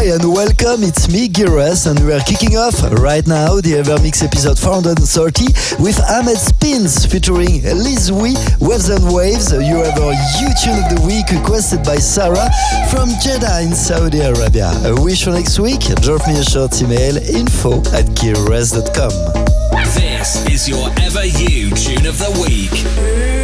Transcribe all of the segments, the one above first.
Hi and welcome, it's me, Gires, and we are kicking off right now the Evermix episode 430 with Ahmed Spins featuring Liz Wee, Waves and Waves. You have our U Tune of the Week requested by Sarah from Jeddah in Saudi Arabia. A wish for next week? Drop me a short email info at gearres.com. This is your Ever You Tune of the Week.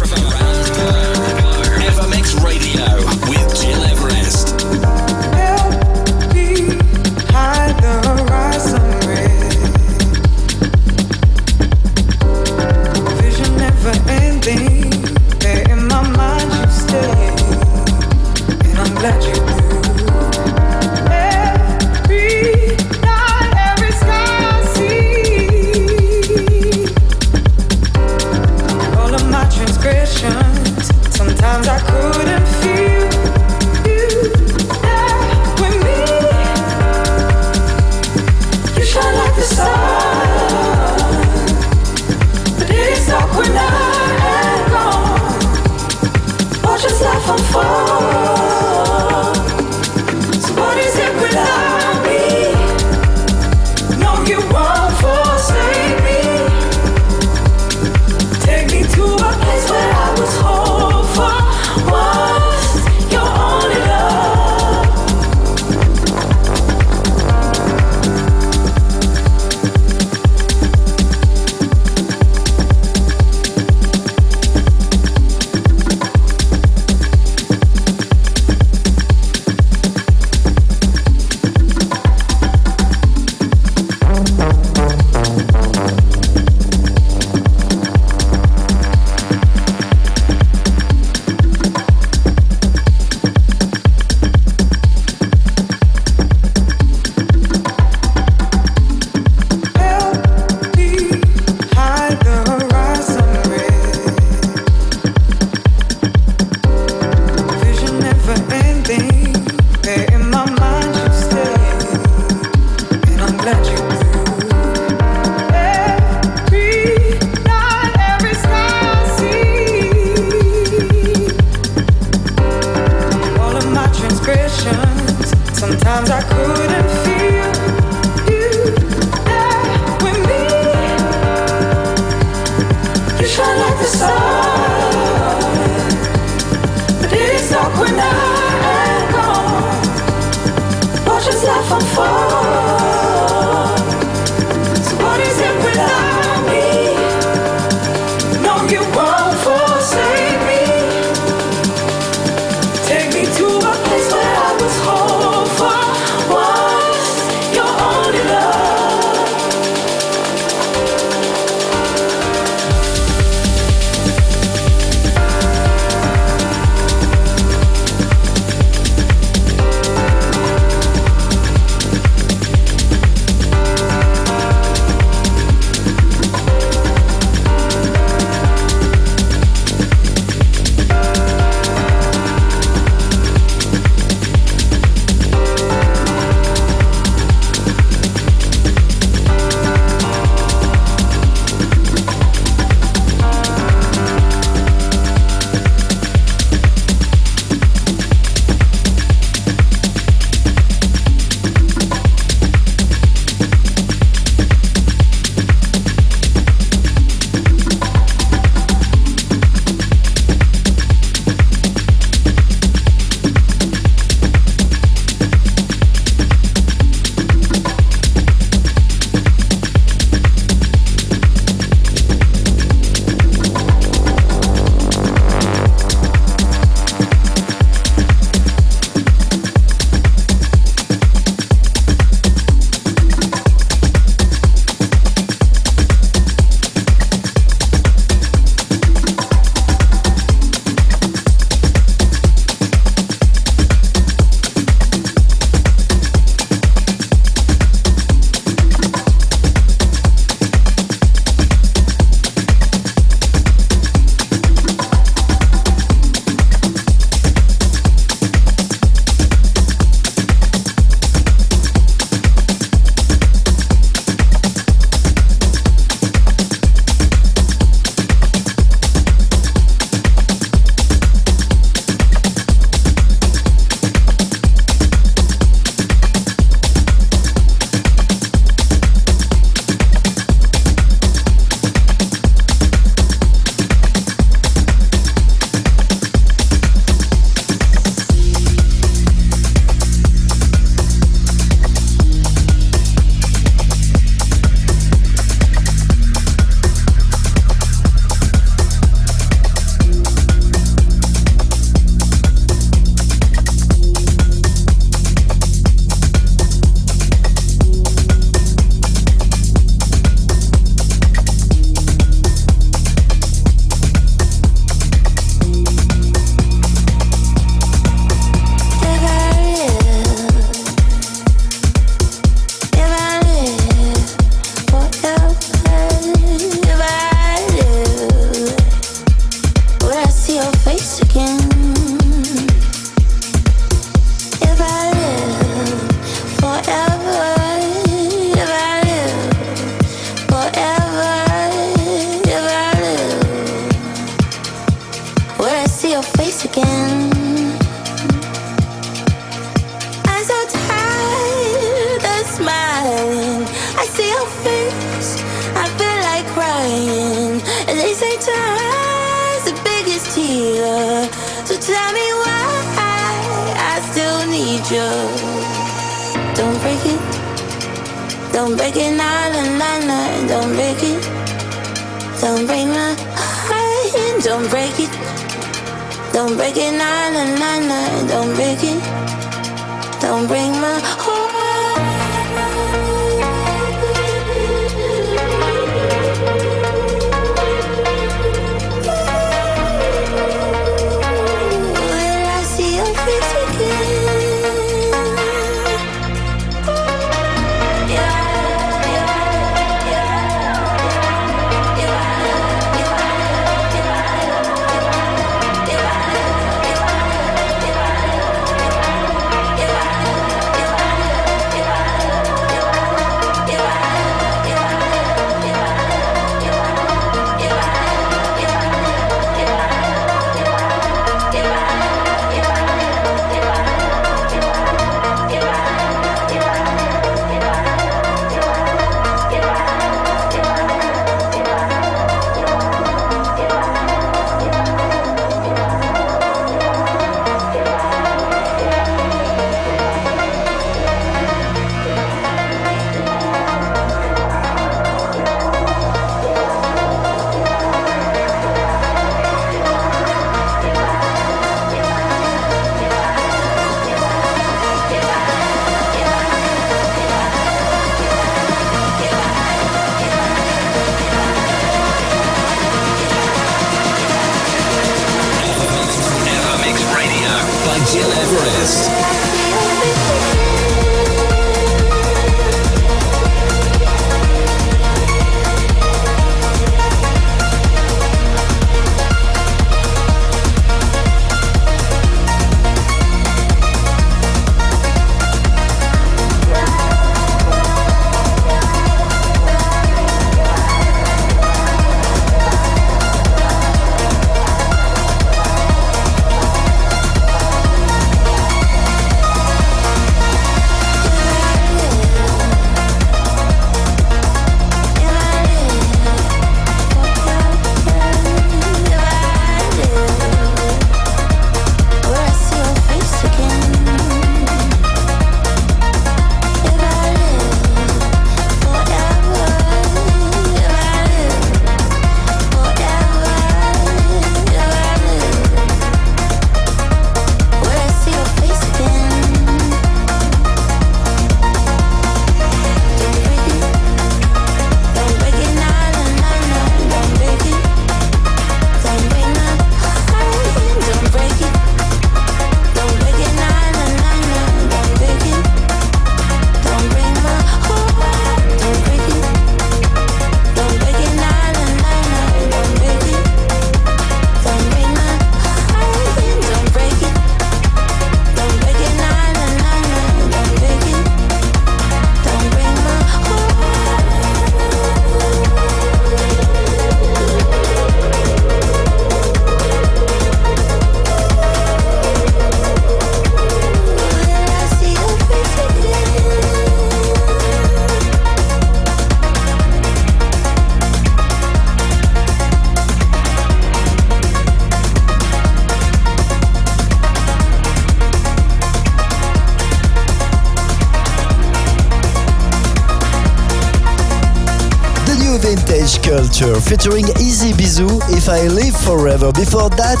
Culture featuring Easy Bizou, If I Live Forever. Before that,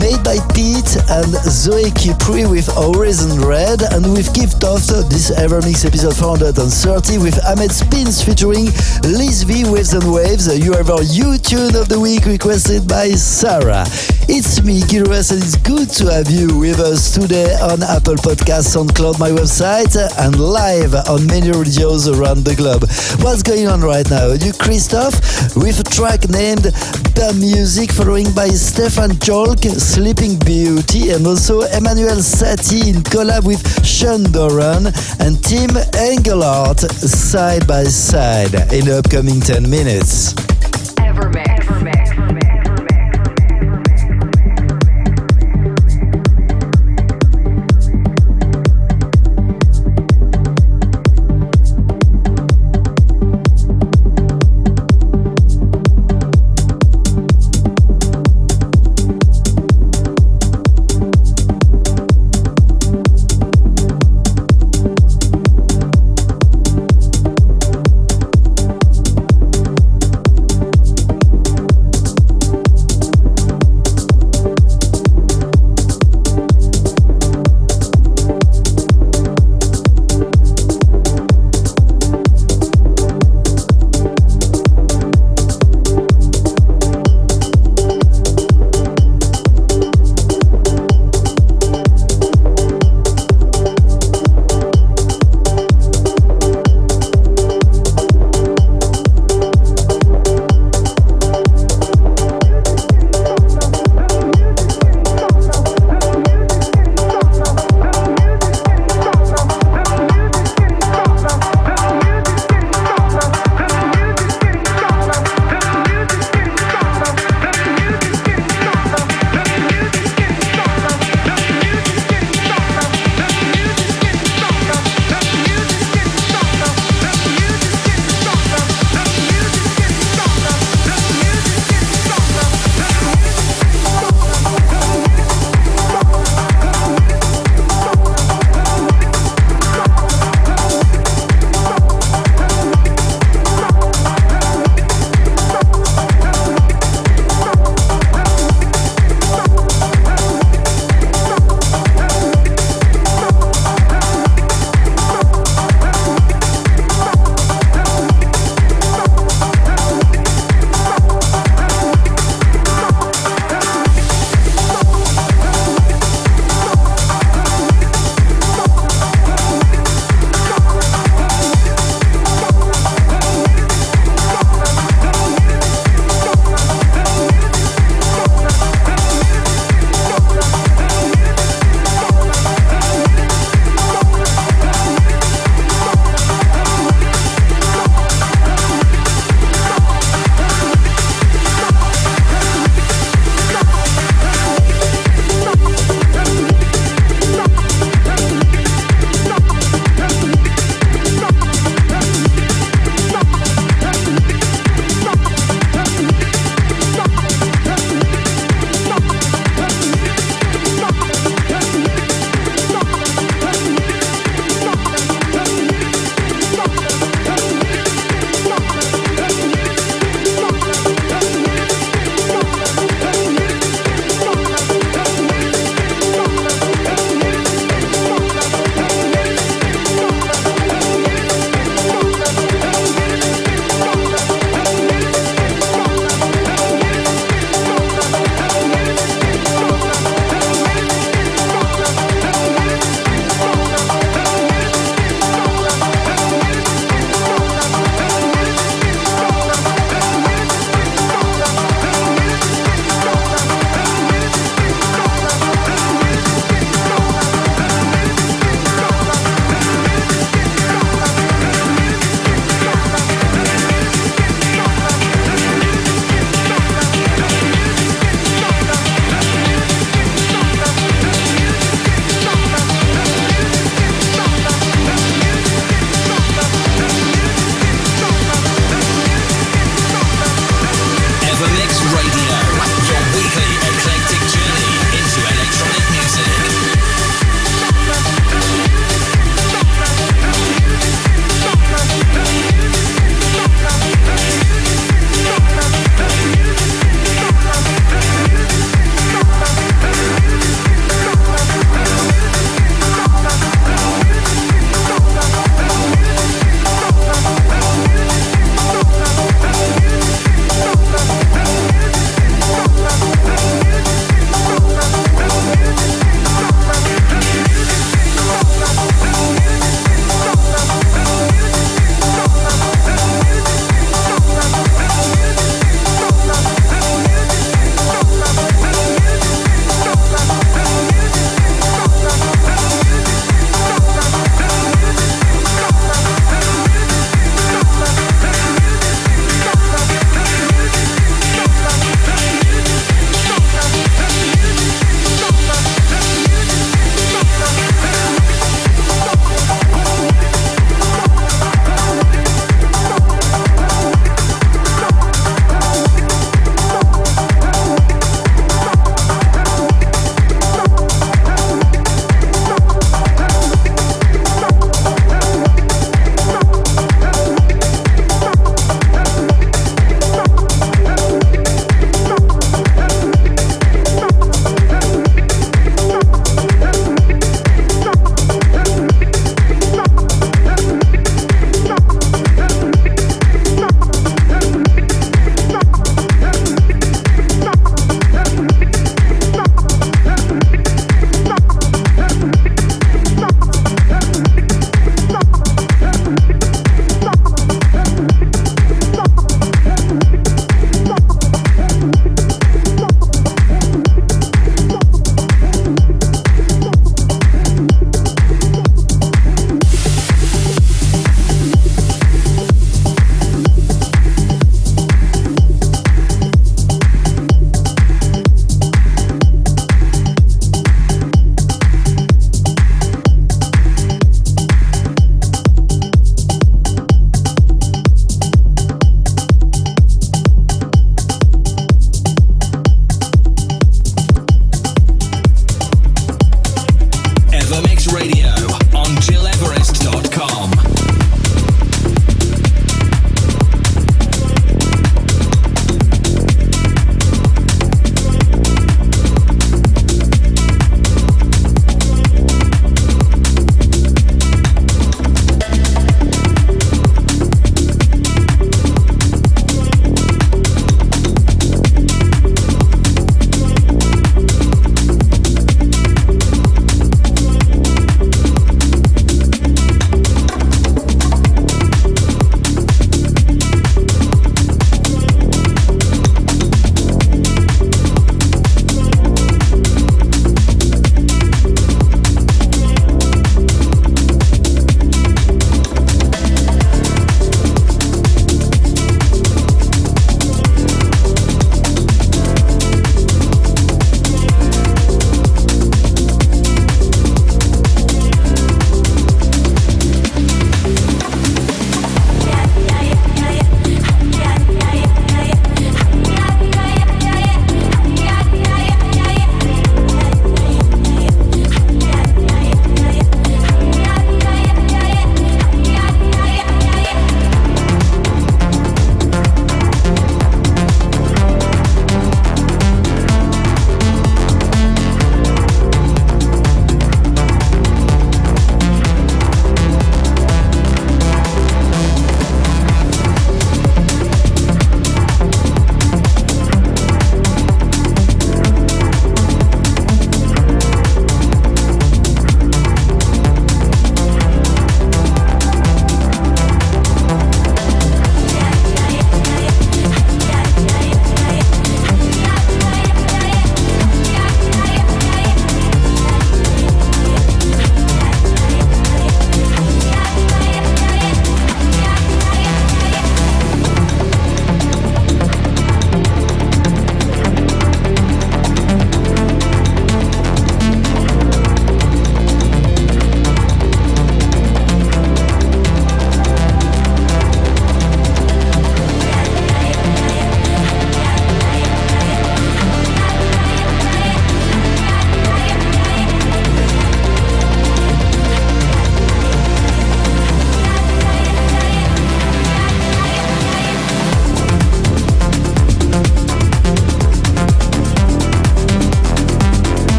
made by Pete and Zoe Kipri with Horizon Red, and we've kicked off this Evermix episode 430 with Ahmed Spins featuring Liz V Waves and Waves. You have our U tune of the week requested by Sarah. It's me, Gilres, and it's good to have you with us today on Apple Podcasts, SoundCloud, my website, and live on many radios around the globe. What's going on right now? You, Christoph, with a track named The Music, following by Stefan Jolk, Sleeping Beauty, and also Emmanuel Satie in collab with Sean Doran and Tim Engelhardt side by side in the upcoming 10 minutes.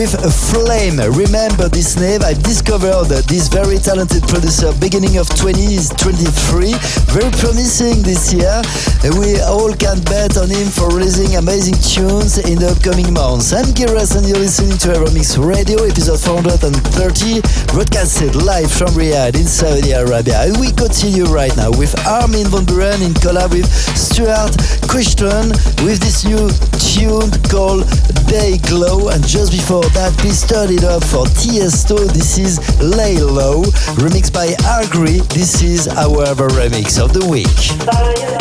With flame. Remember this name? I discovered this very talented producer beginning of 2023. Very promising this year. We all can bet on him for releasing amazing tunes in the upcoming months. I'm Giras and you're listening to Evermix Radio, episode 430, broadcasted live from Riyadh in Saudi Arabia. And we continue right now with Armin van Buuren in collab with Stuart Christian with this new tune called Day Glow. And just before that, we started up for Tiesto. This is Lay Low, remixed by Agri. This is our remix of the week.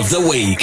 Of the week.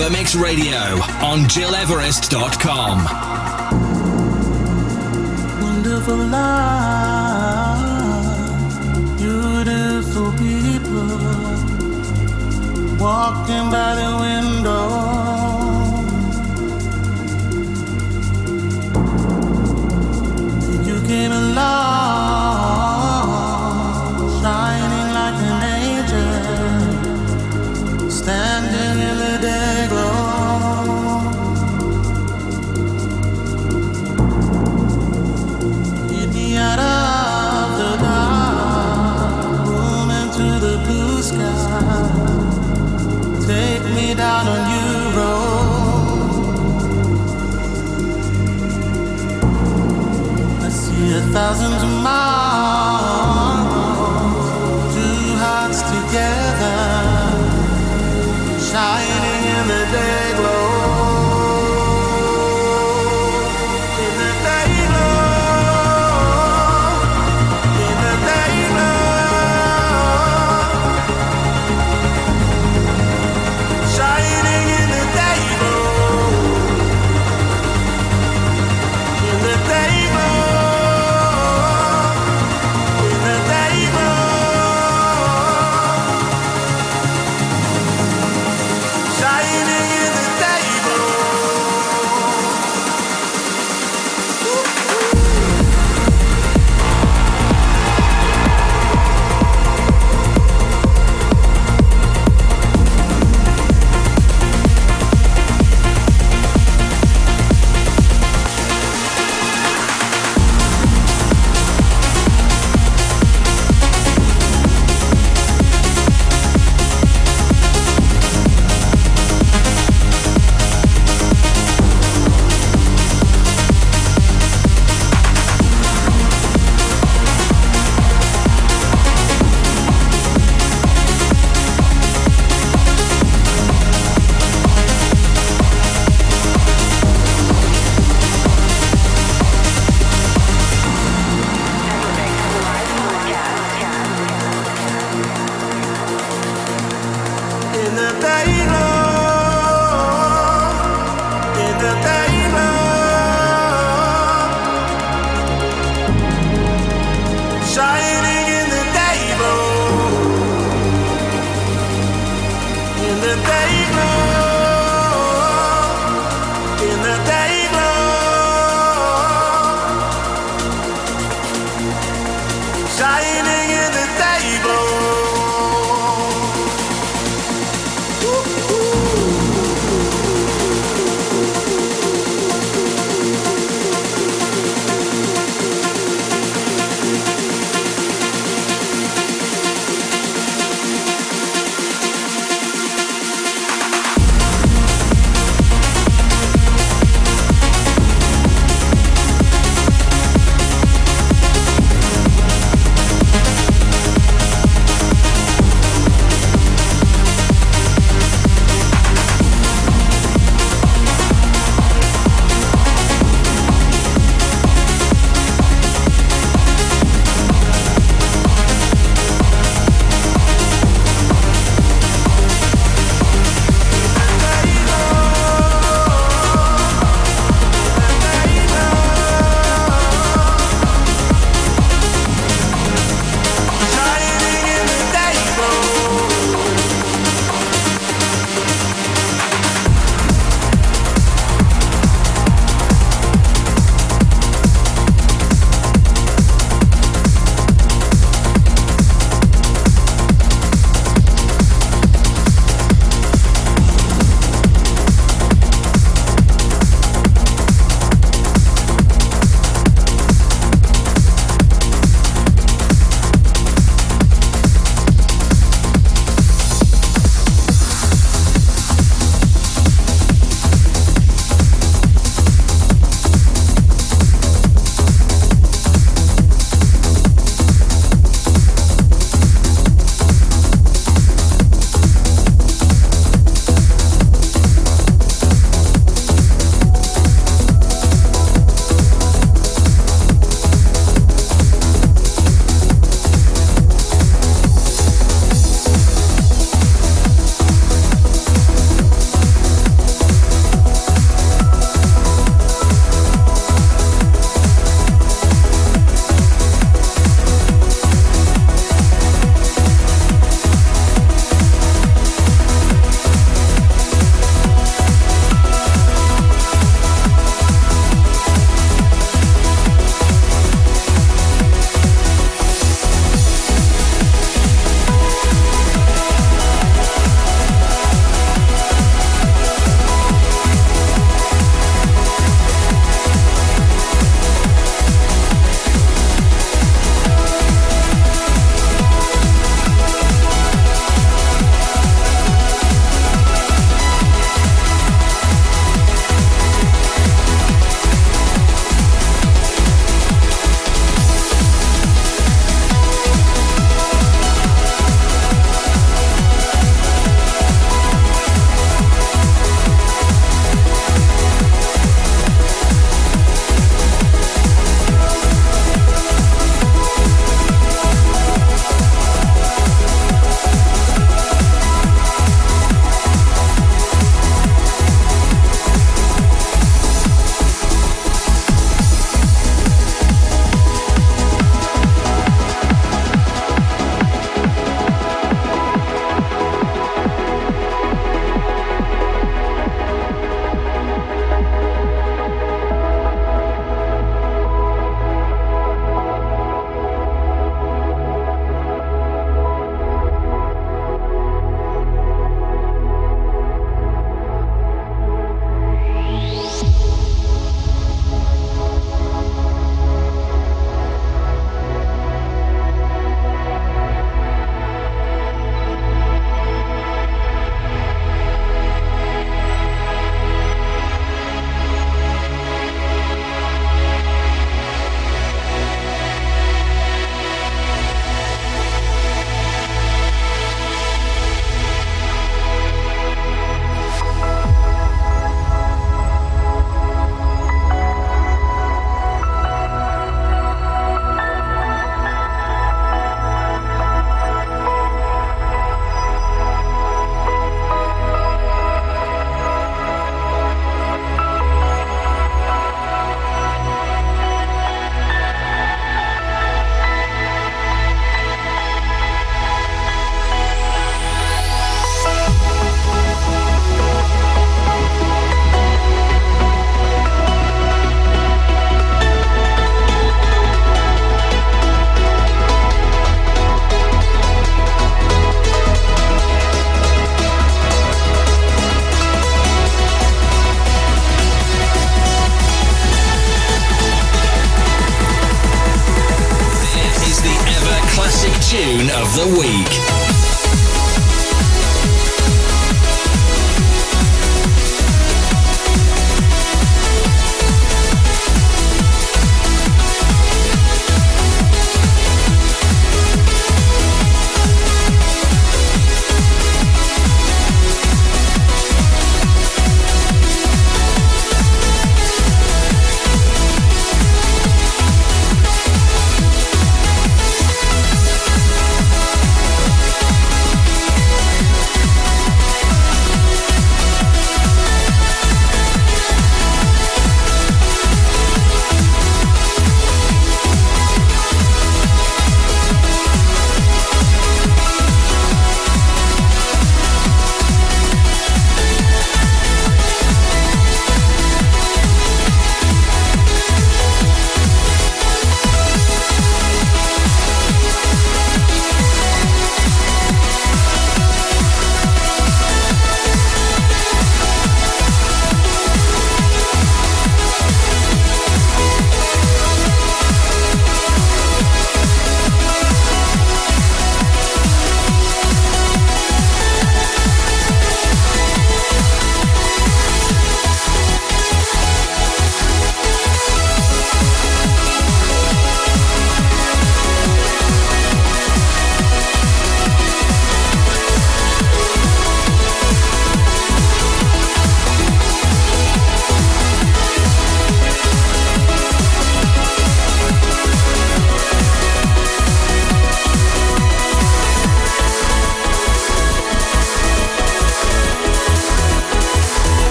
Radio on GilEverest.com. Wonderful life, beautiful people walking by the window. You came along, see of thousand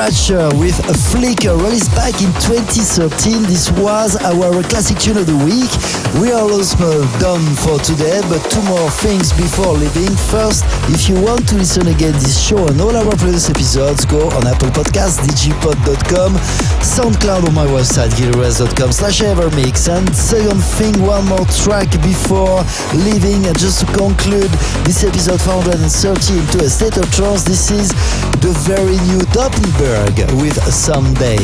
Scratcher uh, with a flicker uh, released back in 2013. This was our classic tune of the week. We are almost uh, done for today, but two more things before leaving. First, if you want to listen again this show and all our previous episodes, go on Apple Podcasts, digipod.com, SoundCloud on my website, gileverest.com slash evermix. And second thing, one more track before leaving, and just to conclude this episode 430 into a state of trance, this is the very new Doppelberg with Someday.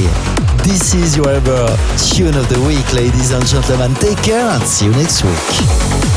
This is your ever tune of the week, ladies and gentlemen. Take care and see you next week.